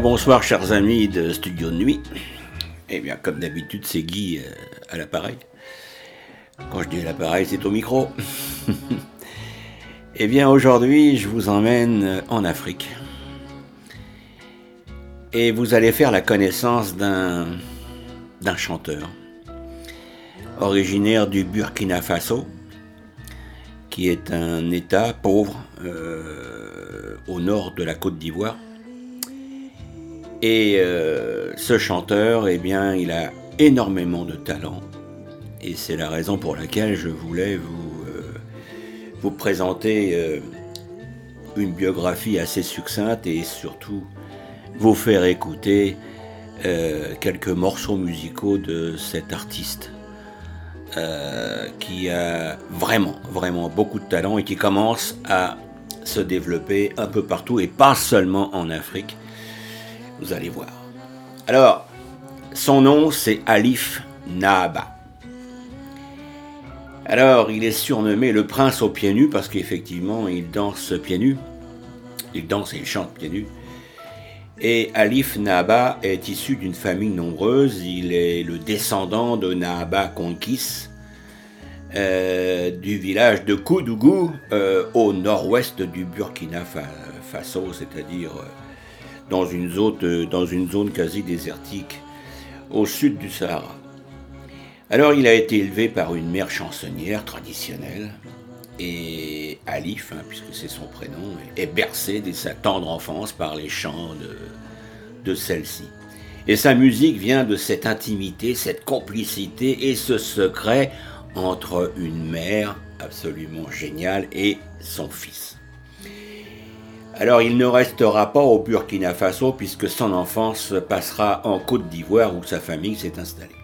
Bonsoir chers amis de Studio de Nuit. Eh bien comme d'habitude c'est Guy euh, à l'appareil. Quand je dis à l'appareil c'est au micro. eh bien aujourd'hui je vous emmène en Afrique. Et vous allez faire la connaissance d'un d'un chanteur originaire du Burkina Faso, qui est un État pauvre euh, au nord de la Côte d'Ivoire. Et euh, ce chanteur, eh bien, il a énormément de talent. Et c'est la raison pour laquelle je voulais vous, euh, présenter une biographie assez succincte et surtout vous faire écouter quelques morceaux musicaux de cet artiste. Euh, qui a vraiment, vraiment beaucoup de talent et qui commence à se développer un peu partout et pas seulement en Afrique. Allez voir. Alors, son nom c'est Alif Naba. Alors, il est surnommé le prince aux pieds nus parce qu'effectivement, il danse pieds nus. Il danse et il chante pieds nus. Et Alif Naba est issu d'une famille nombreuse. Il est le descendant de Naba Konkis, euh, du village de Koudougou, euh, au nord-ouest du Burkina Faso, c'est-à-dire euh, dans, une zone, dans une zone quasi désertique au sud du Sahara. Alors il a été élevé par une mère chansonnière traditionnelle, et Alif, hein, puisque c'est son prénom, est bercé dès sa tendre enfance par les chants de celle-ci. Et sa musique vient de cette intimité, cette complicité et ce secret entre une mère absolument géniale et son fils. Alors il ne restera pas au Burkina Faso puisque son enfance passera en Côte d'Ivoire où sa famille s'est installée.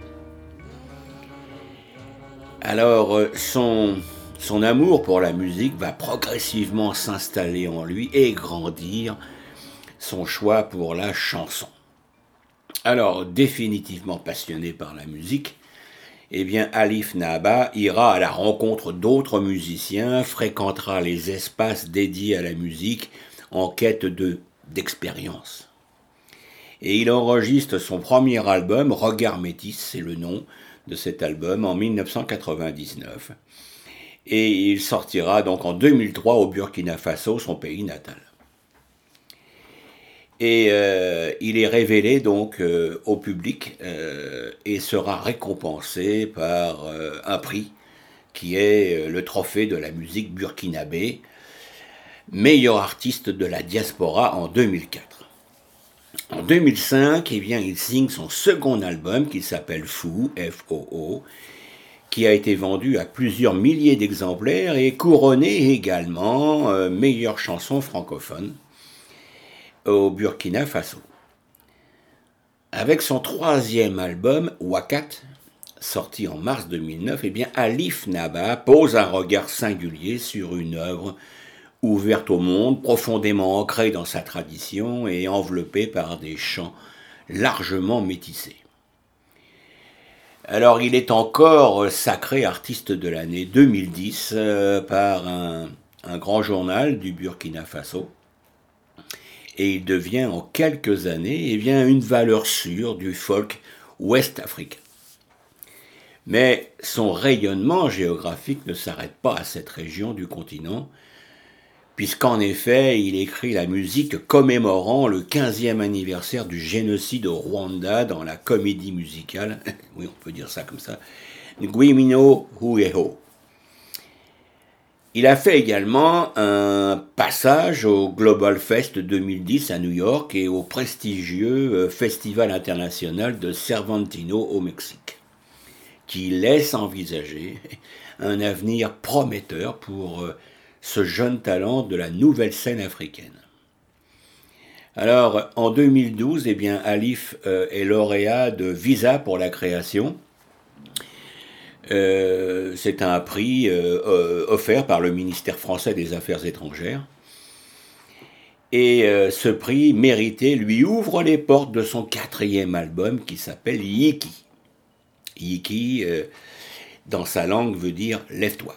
Alors euh, son, son amour pour la musique va progressivement s'installer en lui et grandir son choix pour la chanson. Alors définitivement passionné par la musique, eh bien Alif Naba ira à la rencontre d'autres musiciens, fréquentera les espaces dédiés à la musique en quête de d'expérience. Et il enregistre son premier album, Regard Métis, c'est le nom de cet album, en 1999. Et il sortira donc en 2003 au Burkina Faso, son pays natal. Et euh, il est révélé donc euh, au public euh, et sera récompensé par un prix qui est le trophée de la musique burkinabé, meilleur artiste de la diaspora en 2004. En 2005, eh bien, il signe son second album qui s'appelle Fou, F-O-O, qui a été vendu à plusieurs milliers d'exemplaires et couronné également meilleure chanson francophone au Burkina Faso. Avec son troisième album, Wakat, sorti en mars 2009, eh bien, Alif Naba pose un regard singulier sur une œuvre ouverte au monde, profondément ancrée dans sa tradition et enveloppée par des chants largement métissés. Alors il est encore sacré artiste de l'année 2010 euh, par un, grand journal du Burkina Faso et il devient en quelques années eh une valeur sûre du folk ouest africain. Mais son rayonnement géographique ne s'arrête pas à cette région du continent, puisqu'en effet il écrit la musique commémorant le 15e anniversaire du génocide au Rwanda dans la comédie musicale, oui on peut dire ça comme ça, Nguimino Hueho. Il a fait également un passage au Global Fest 2010 à New York et au prestigieux euh, Festival international de Cervantino au Mexique, qui laisse envisager un avenir prometteur pour euh, ce jeune talent de la nouvelle scène africaine. Alors, en 2012, eh bien, Alif euh, est lauréat de Visa pour la création, euh, c'est un prix euh, offert par le ministère français des Affaires étrangères. Et ce prix mérité lui ouvre les portes de son quatrième album qui s'appelle Yiki. Yiki, dans sa langue, veut dire lève-toi.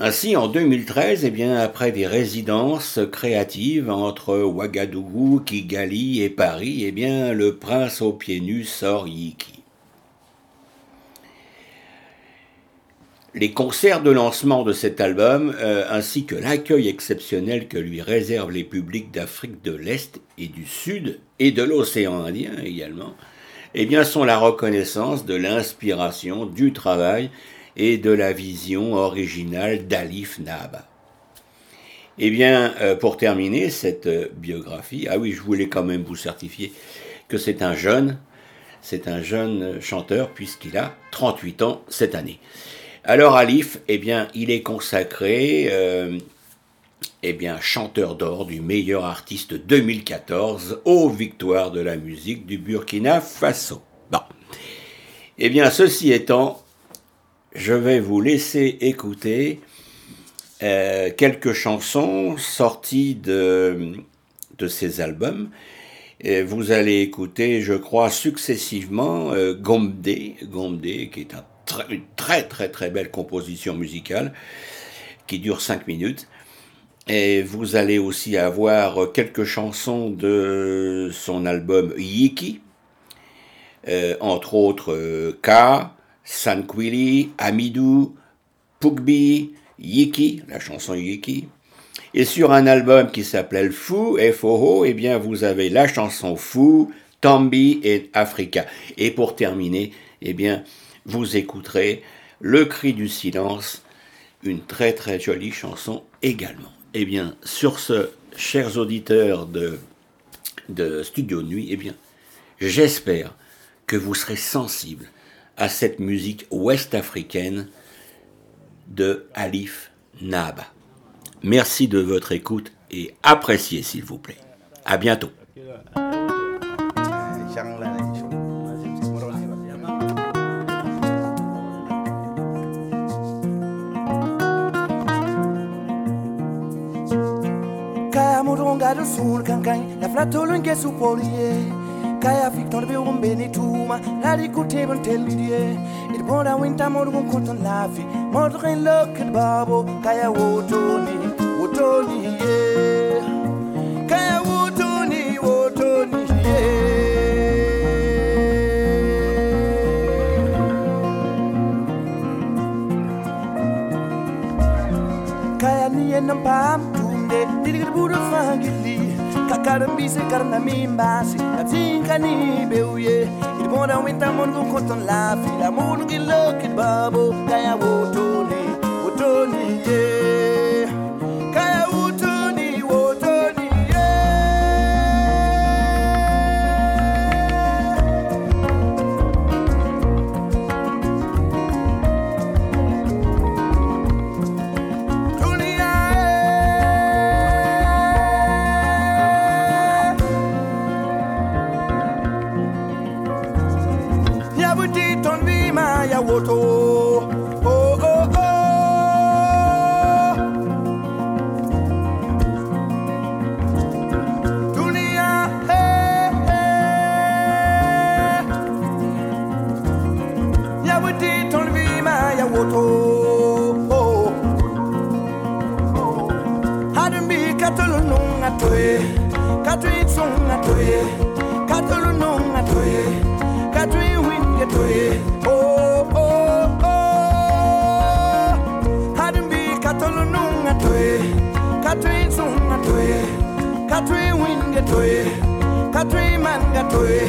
Ainsi, en 2013, eh bien, après des résidences créatives entre Ouagadougou, Kigali et Paris, eh bien, le prince aux pieds nus sort Yiki. Les concerts de lancement de cet album, euh, ainsi que l'accueil exceptionnel que lui réservent les publics d'Afrique de l'Est et du Sud, et de l'océan Indien également, eh bien, sont la reconnaissance de l'inspiration, du travail et de la vision originale d'Alif Naba. Eh bien, euh, pour terminer cette euh, biographie, ah oui, je voulais quand même vous certifier que c'est un jeune, c'est un jeune chanteur puisqu'il a 38 ans cette année. Alors Alif, eh bien, il est consacré, euh, eh bien, chanteur d'or du meilleur artiste 2014 aux victoires de la musique du Burkina Faso. Bon. Eh bien, ceci étant, je vais vous laisser écouter euh, quelques chansons sorties de, de ces albums. Vous allez écouter, je crois, successivement euh, Gomde, Gomde, qui est une très très très belle composition musicale, qui dure 5 minutes. Et vous allez aussi avoir quelques chansons de son album Yiki, euh, entre autres euh, K, Sanquili, Amidou, Pugbi, Yiki, la chanson Yiki. Et sur un album qui s'appelle Fou, F-O-O, eh bien, vous avez la chanson Fou, Tambi et Africa. Et pour terminer, eh bien, vous écouterez Le cri du silence, une très très jolie chanson également. Eh bien, sur ce, chers auditeurs de, de Studio Nuit, eh bien, j'espère que vous serez sensibles à cette musique ouest-africaine de Alif Naba. Merci de votre écoute et appréciez s'il vous plaît. À bientôt. kaya victoire be won benituma la di kute bon teludie it bonda winta mod won konton lafi mod rin look at babo kaya wotoni wotoni ye. kaya wotoni wotoni ye. Kaya ni er en pam er tumde, er didigit budu fangi karambisa um karnami mbasy atsinkany be oye ily mona oentamôngo um kontony lafy lamonogny loky ny babo kay aôtrôny ôtrôny e Toye, katwe tsonga toye, katolu nonga toye, katwe winge toye. Oh oh oh. Hadumbi katolu nonga toye, katwe tsonga toye, katwe winge toye, katwe manga toye.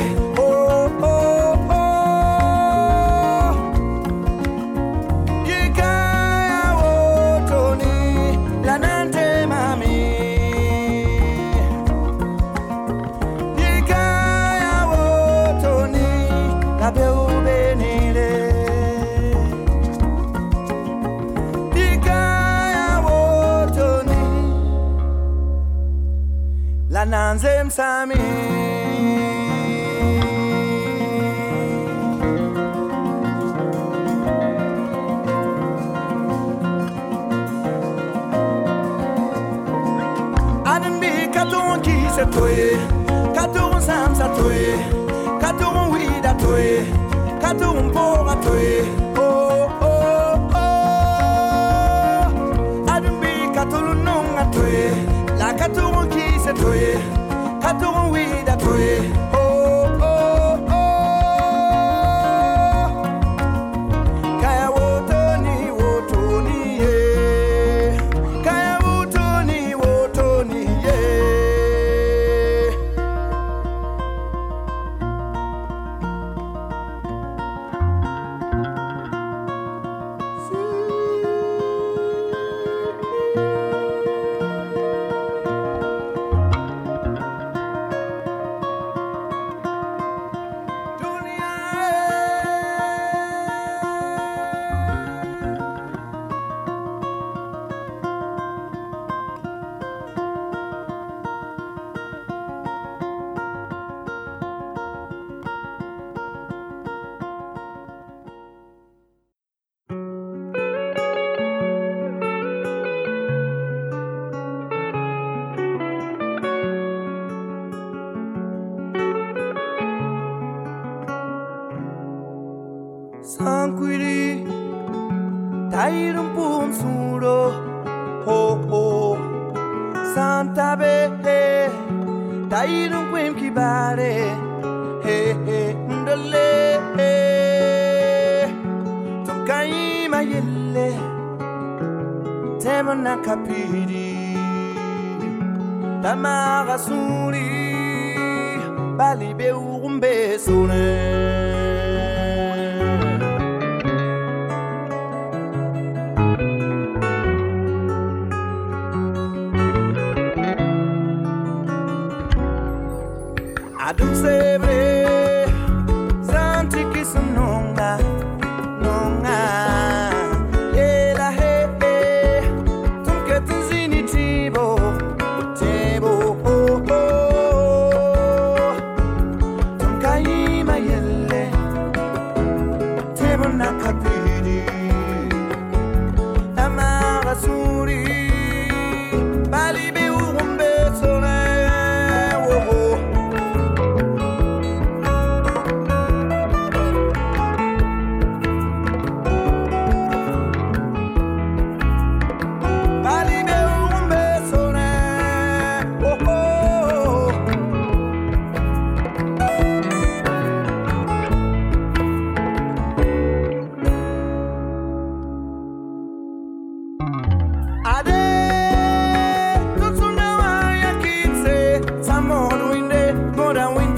zem sami. me. Adambi katon ki se toye, katon sam sa toye, katon weed a toye, katon por a toye. Oh oh oh. Adambi katon nung a toye, la katon ki se toye. I don't weed, I pray. mbare he he ndole tonkaima yelle temona kapiri. Tamaga suri balibe ugumbesone lose every ahora We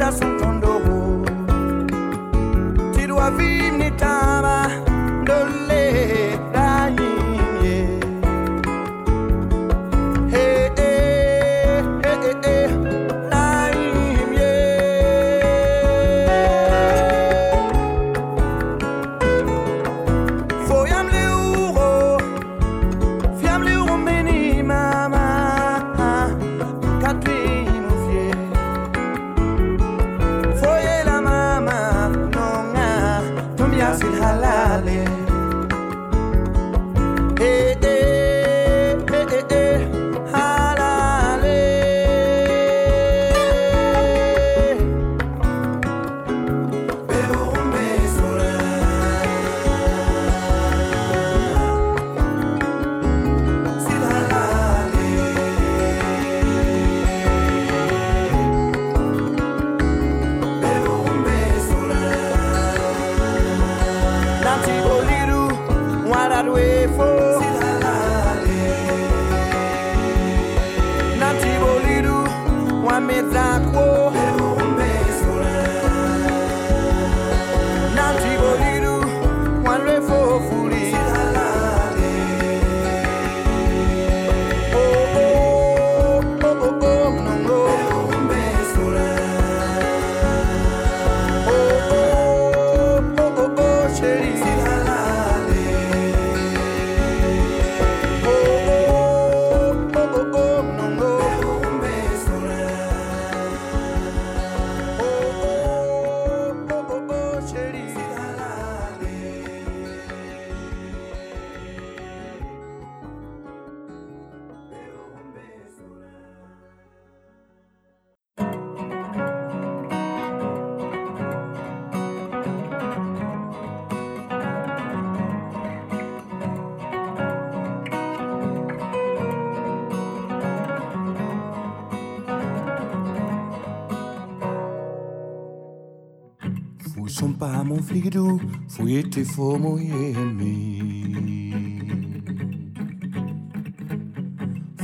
te fue muy en mí.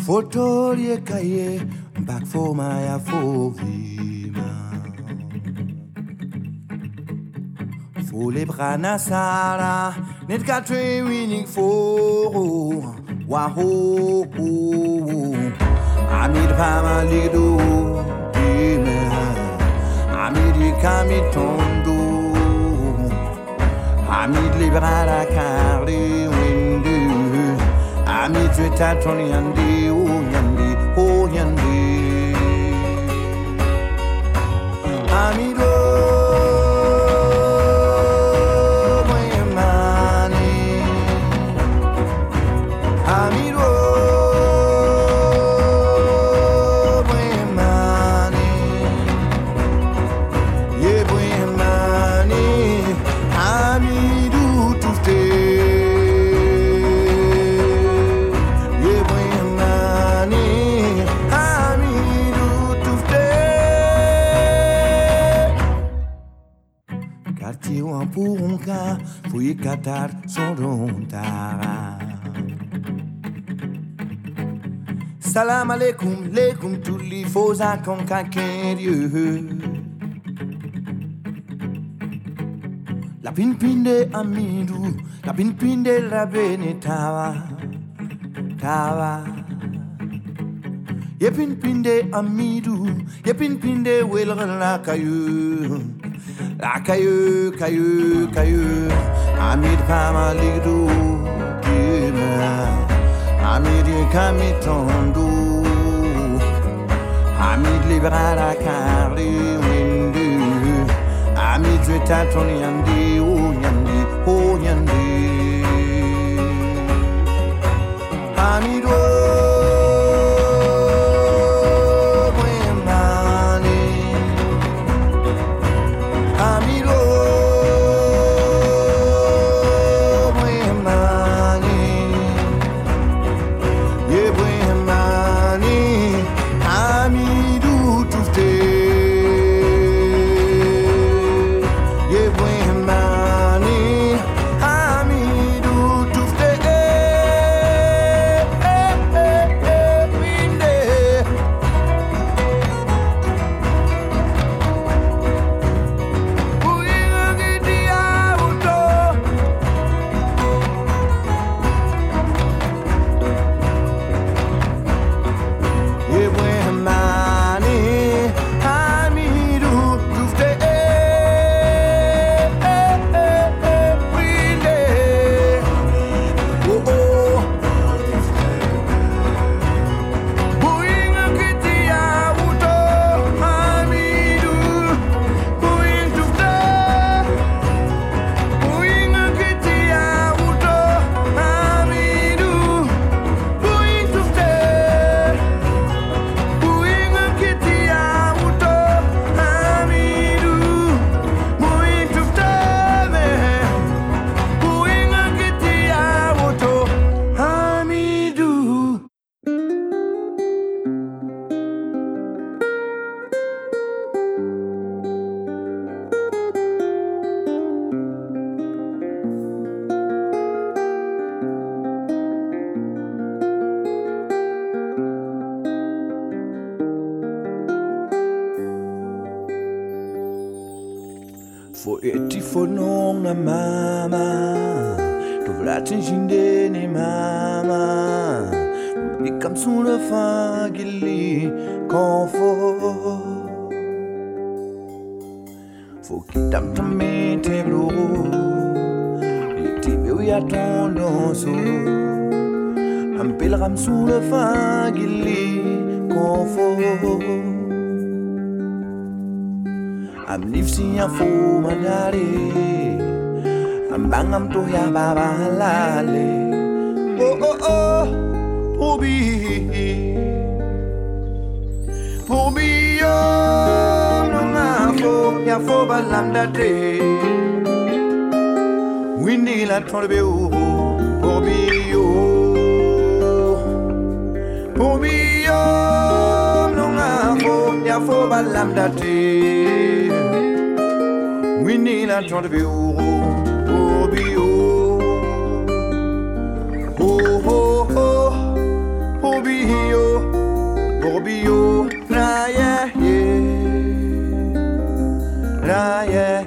Fotolie kaye, bak fo maya fo vima. Fo le brana sara, net katwe winning fo. Waho, amid pama lido, dime, amid kamiton. I meet liberala kari windu. I meet retatron oh yandi, oh yandi. I kadar zorunda Salam alaikum, leikum tous les faux inconquérieux La pinpinde amidu, la pinpinde la benetava, tava. Ye pinpinde amidu, ye pinpinde welre la caillou, la caillou, caillou, caillou. Amid Pama Ligdou, Dima. Amidi kami tondo Amid liberara kari windu Amid jweta font le bio pour bio. Pour bio, non ah, info, ya fo balam dati. Winnie la ton de bio pour bio. Oh oh oh, pour bio, pour bio, na yeah yeah, na yeah.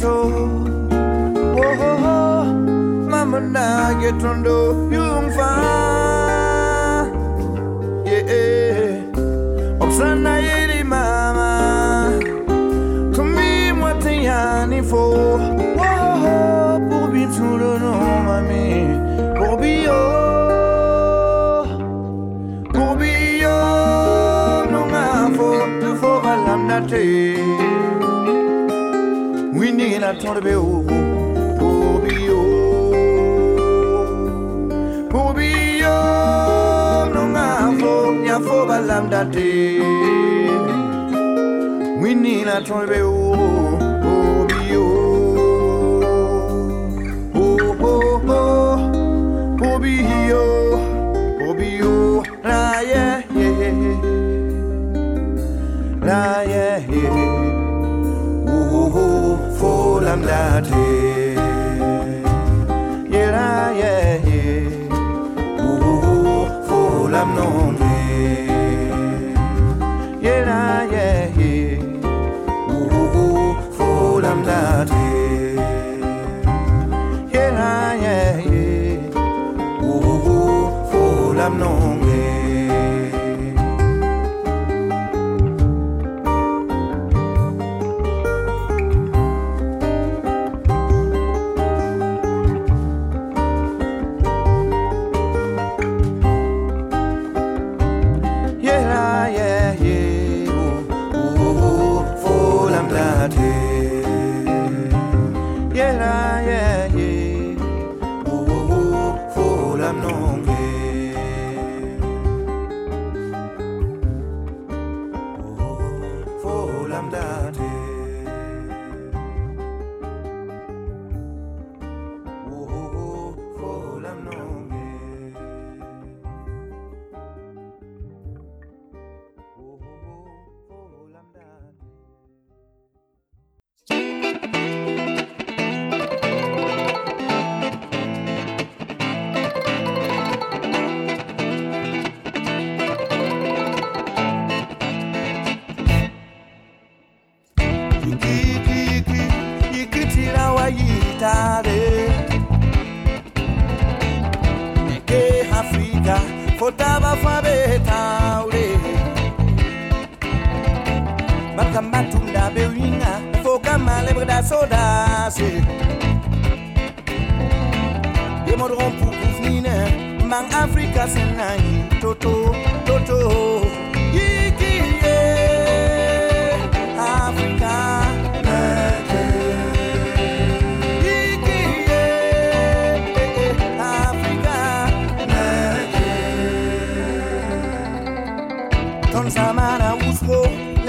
kaseto oh oh oh mama na getondo temps de Béo, pour non avo, n'y a faux balam daté, oui la temps de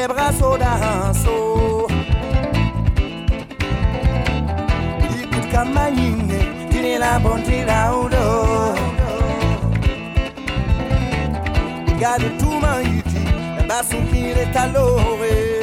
les bras sodanso. Ikut kamayine, tine la bonté la odo. Gade tout ma yiki, la basu kire talore.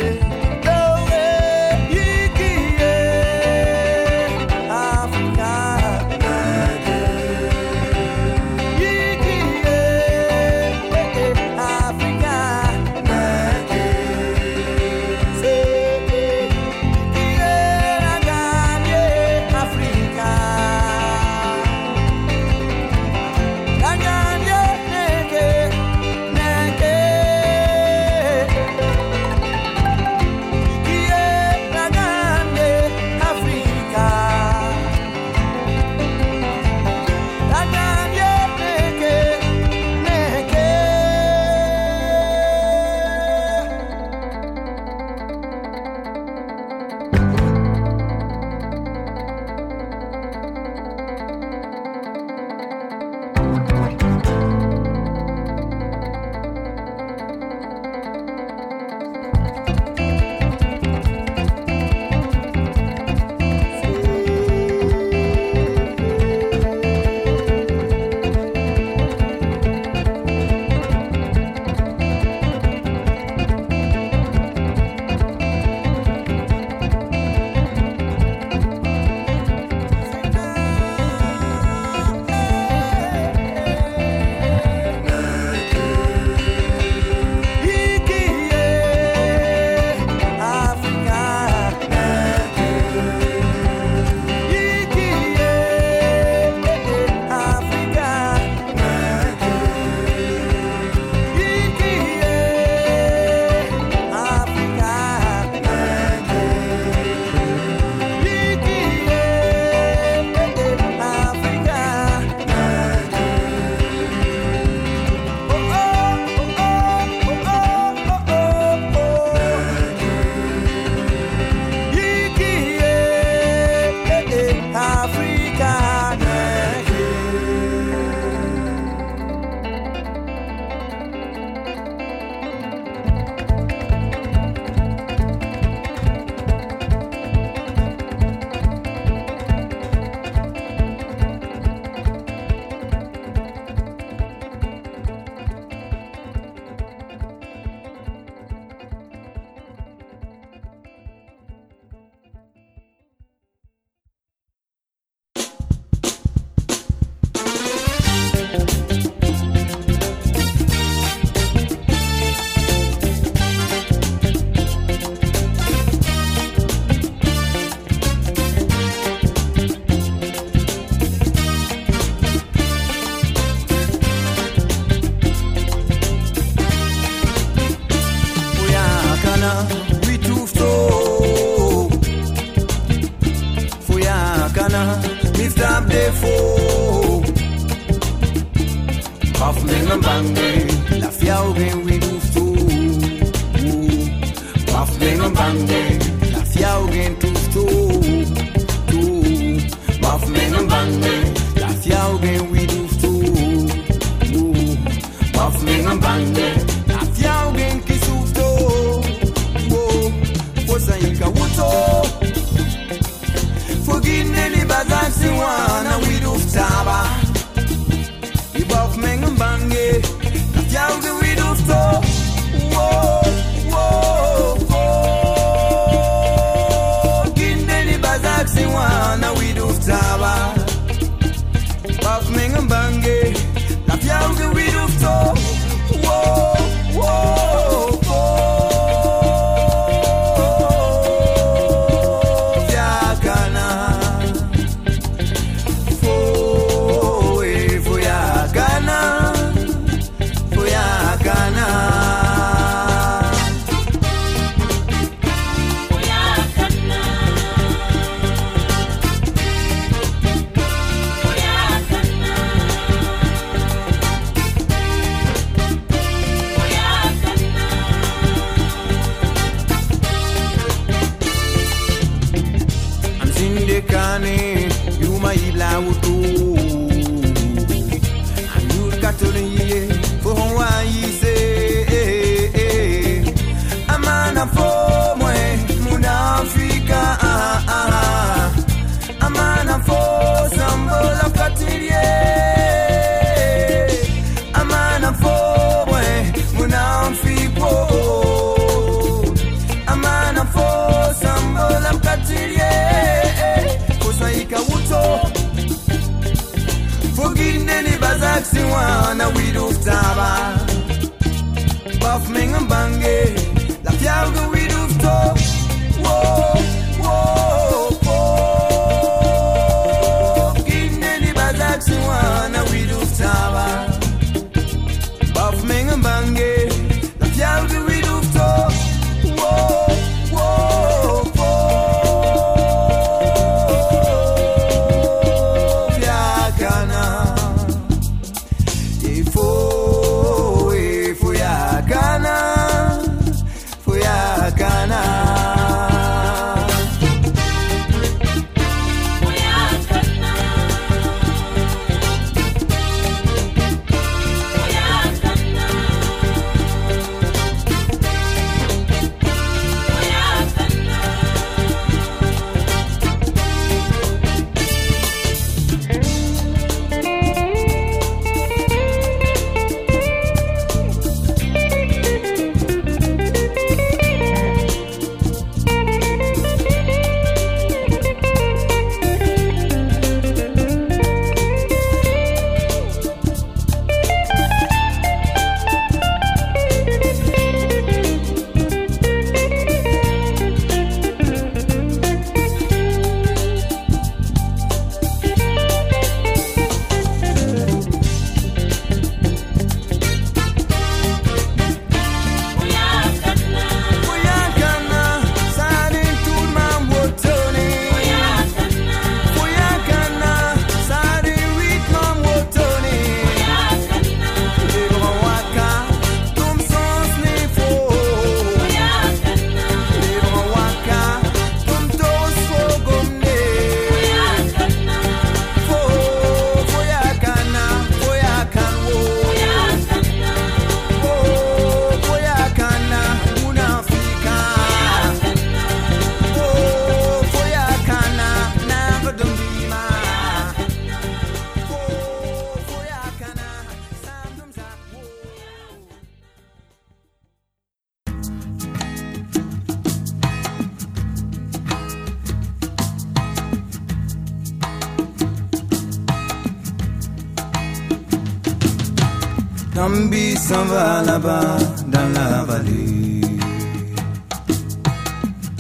dans la vallée.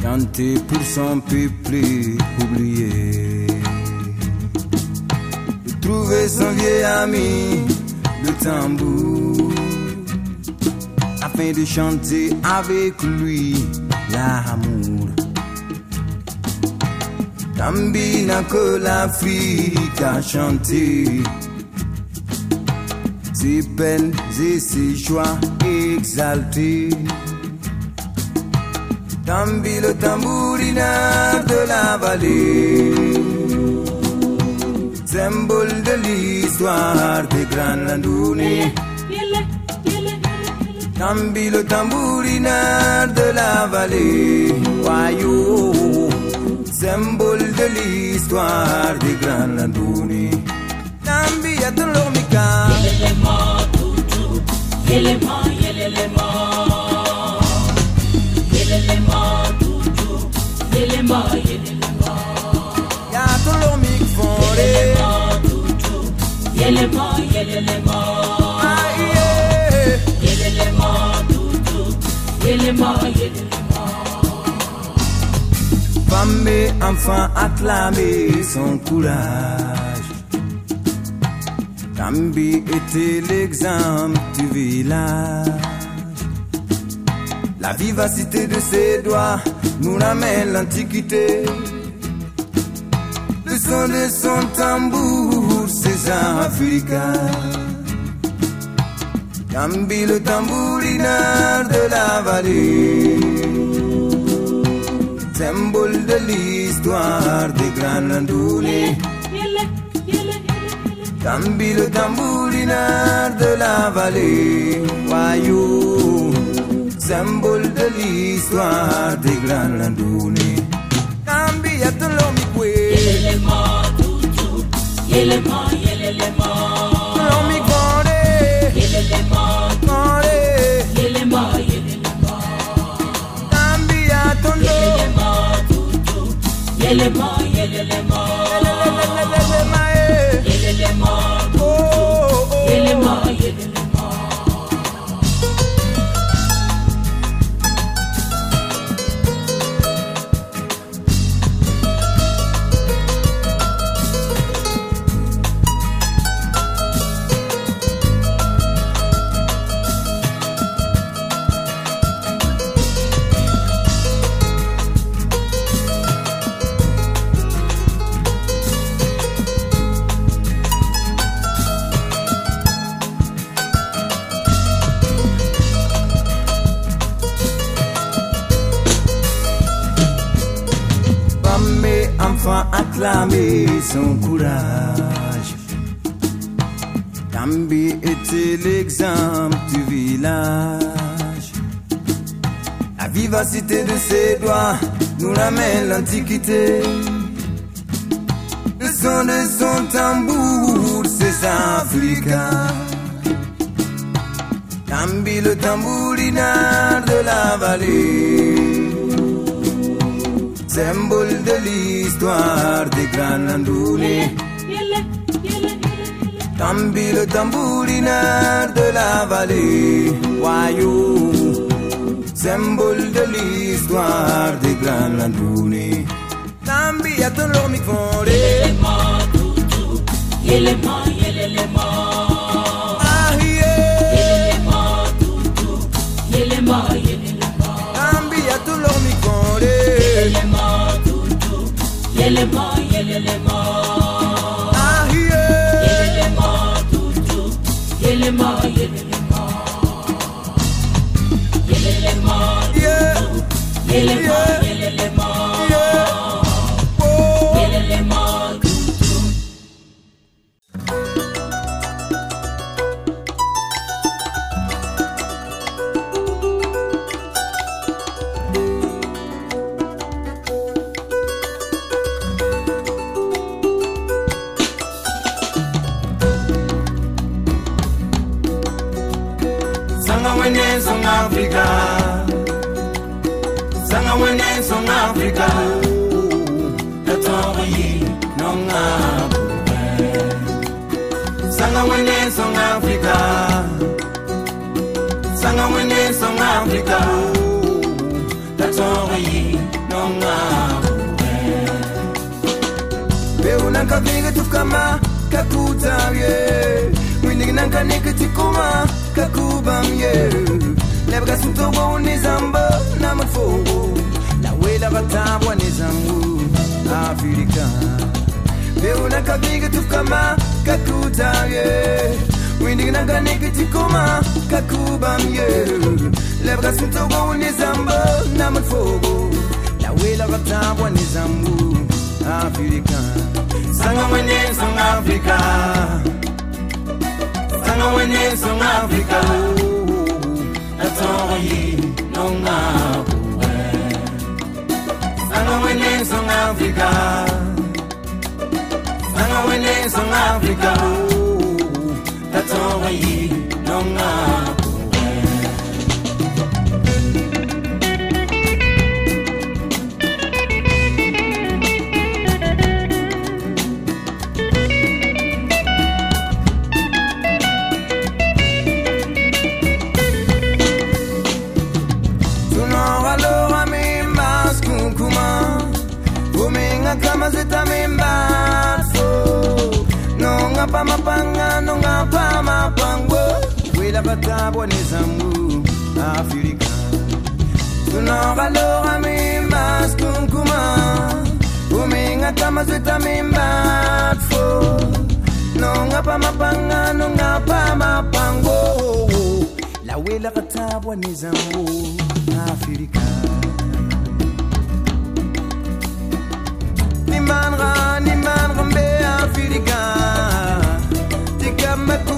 30% peuple oublié. De trouver son vieil ami, le tambour, afin de chanter avec lui l'amour. Tambina que l'Afrique a chanté. Ses peines et ses joies exaltés. Tambi le tambourina de la vallée. Symbole de l'histoire des grands landounés. Tambi le tambourina de la vallée. Wayou symbole de l'histoire des grands yatılırmika Yelelema tutu Yelema yelelema Yelelema tutu Yelema yelelema Yatılırmik fore Yelelema tutu Yelema yelelema Yelelema tutu Yelema yelelema Femme, enfant, acclamez son courage Kambi était l'exemple du village. La vivacité de ses doigts nous ramène l'antiquité. Le son de son tambour, c'est Africa. Kambi le tambourineur de la vallée. Symbole de l'histoire des grands Tambi le tamburinard de la vallée, Wayou, symbole de l'histoire des grands landonnées. Tambi yatolomi kwe. Yelele mo toutou, yelele mo, yelele mo. Tolomi kore. Yelele mo kore. Yelele mo, yelele mo. Tambi yatolo. Yelele mo toutou, yelele mo. Son courage. Kambi était l'exemple du village? La vivacité de ses doigts nous ramène l'antiquité. Le son de son tambour, c'est Africa. Kambi le tambourinard de la vallée symbole de l'histoire des grands landounés. Tambi le tambourineur de la vallée, Wayou, symbole de l'histoire des grands landounés. Tambi a ton l'ormic fondé. Ah, yelele ma yelele ma peonanka vegatofkama kakutavye windignankaneke tikuma kakubamye lebagasintobo nizamba namakfogo lawelabatabwa nizangu afrika. Peonanka vegatofkama kakutavye windignankaneke tikuma kakubamye lebagasintobo nizamba namakfogo lawelabatabwa nizangu afrika. Sanga wene song Africa Sanga wene song Africa Atori nonga Sanga wene song Africa Sanga wene song Africa Atori nonga tunawaloa pamapangano nga pamapango kwelakataboneza mbu afirika tunakalora mimas kunkuma umingata mazwita mimbatfo nonga pamapangano nga pamapango lawelakataboneza mbu afirika nimanra nimanra mbe afirika me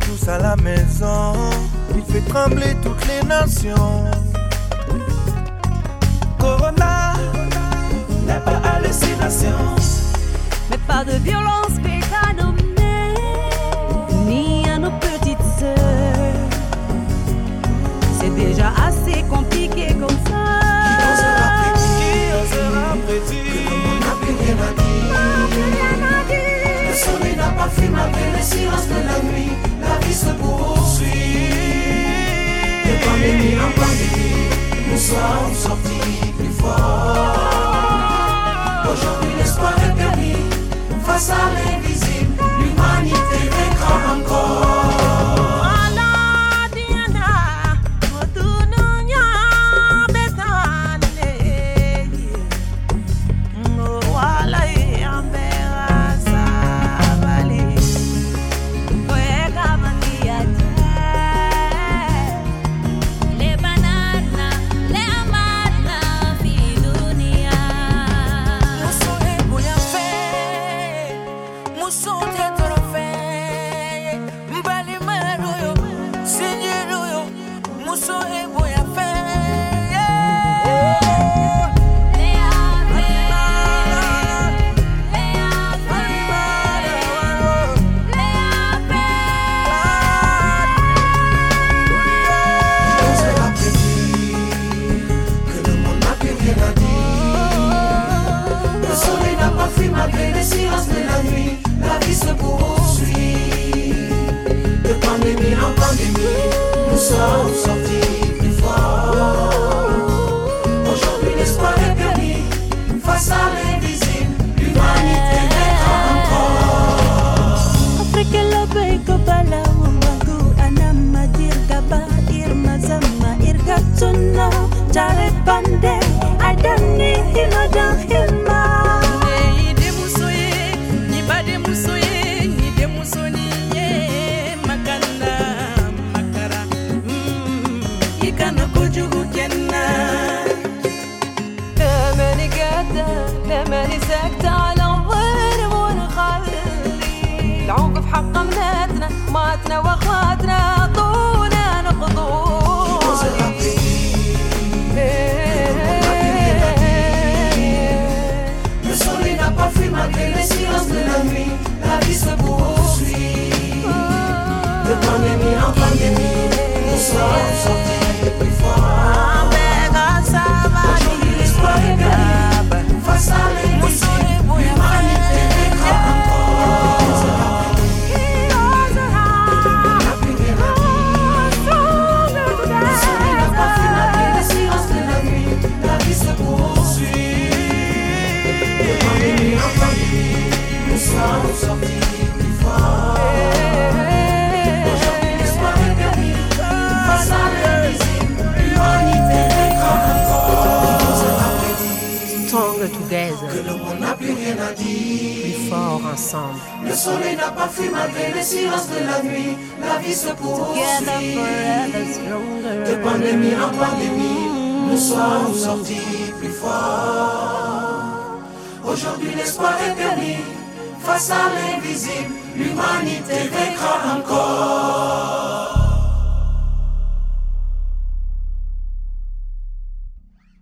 tous à la maison. Il fait trembler toutes les nations. Corona n'est pas hallucination. Mais pas de violence déjà assez compliqué comme ça. Qui osera qui osera prédire qu'on a payé la vie. Le soleil n'a pas fait malgré le silence de la nuit. La vie se poursuit. De pandémie en pandémie, nous sommes sortis plus forts. Aujourd'hui, l'espoir est permis. Face à l'invisible, l'humanité vaincra encore. لك تعال نظر ونخلي العوقف حق ملاتنا ماتنا واخواتنا طولنا نقضوا malgré les silences de la nuit, la vie se poursuit. De pandémie en pandémie, nous serons sortis. Ensemble. Le soleil n'a pas fui malgré le silence de la nuit. La vie se poursuit. De pandémie en pandémie, nous sommes sortis plus forts. Aujourd'hui, l'espoir est permis. Face à l'invisible, l'humanité vaincra